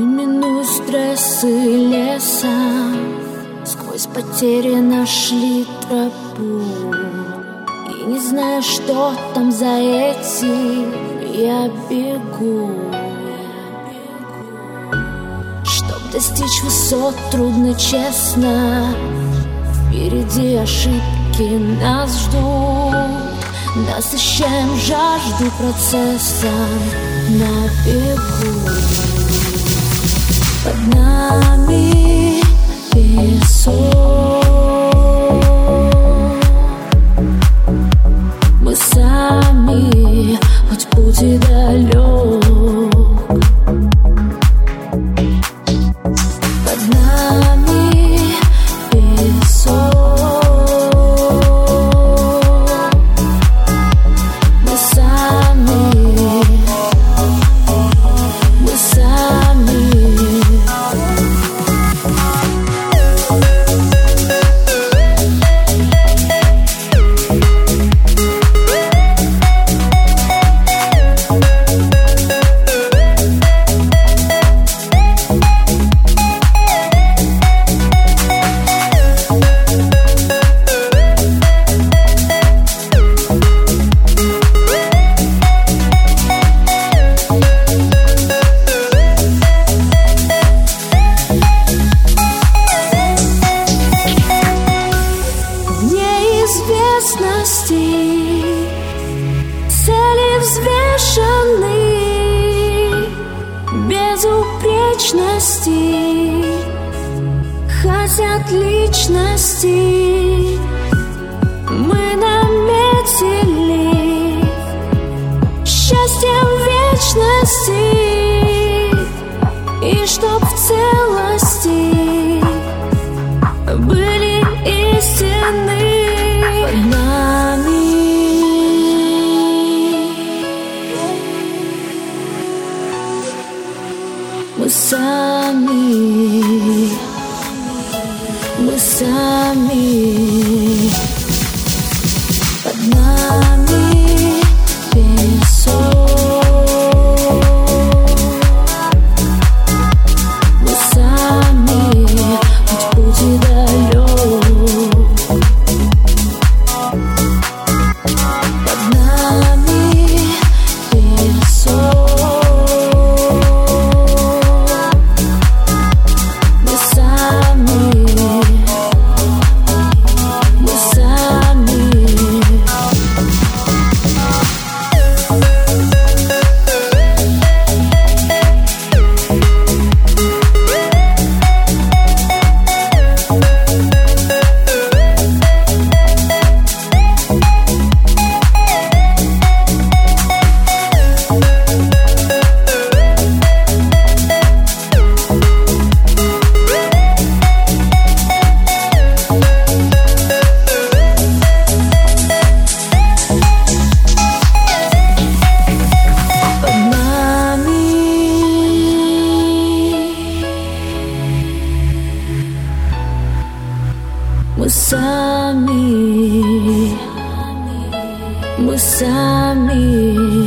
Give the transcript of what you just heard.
минуя стрессы леса Сквозь потери нашли тропу. И не знаю, что там за этим Я бегу Чтоб достичь высот трудно, честно. Впереди ошибки нас ждут. Насыщаем жажду процессом на бегу Мы сами, хоть путь и далек взвешены Безупречности Хотят личности. Мы наметили Счастье вечности. И чтоб в целости Мы сами, мы сами под нами Мы сами, мы сами.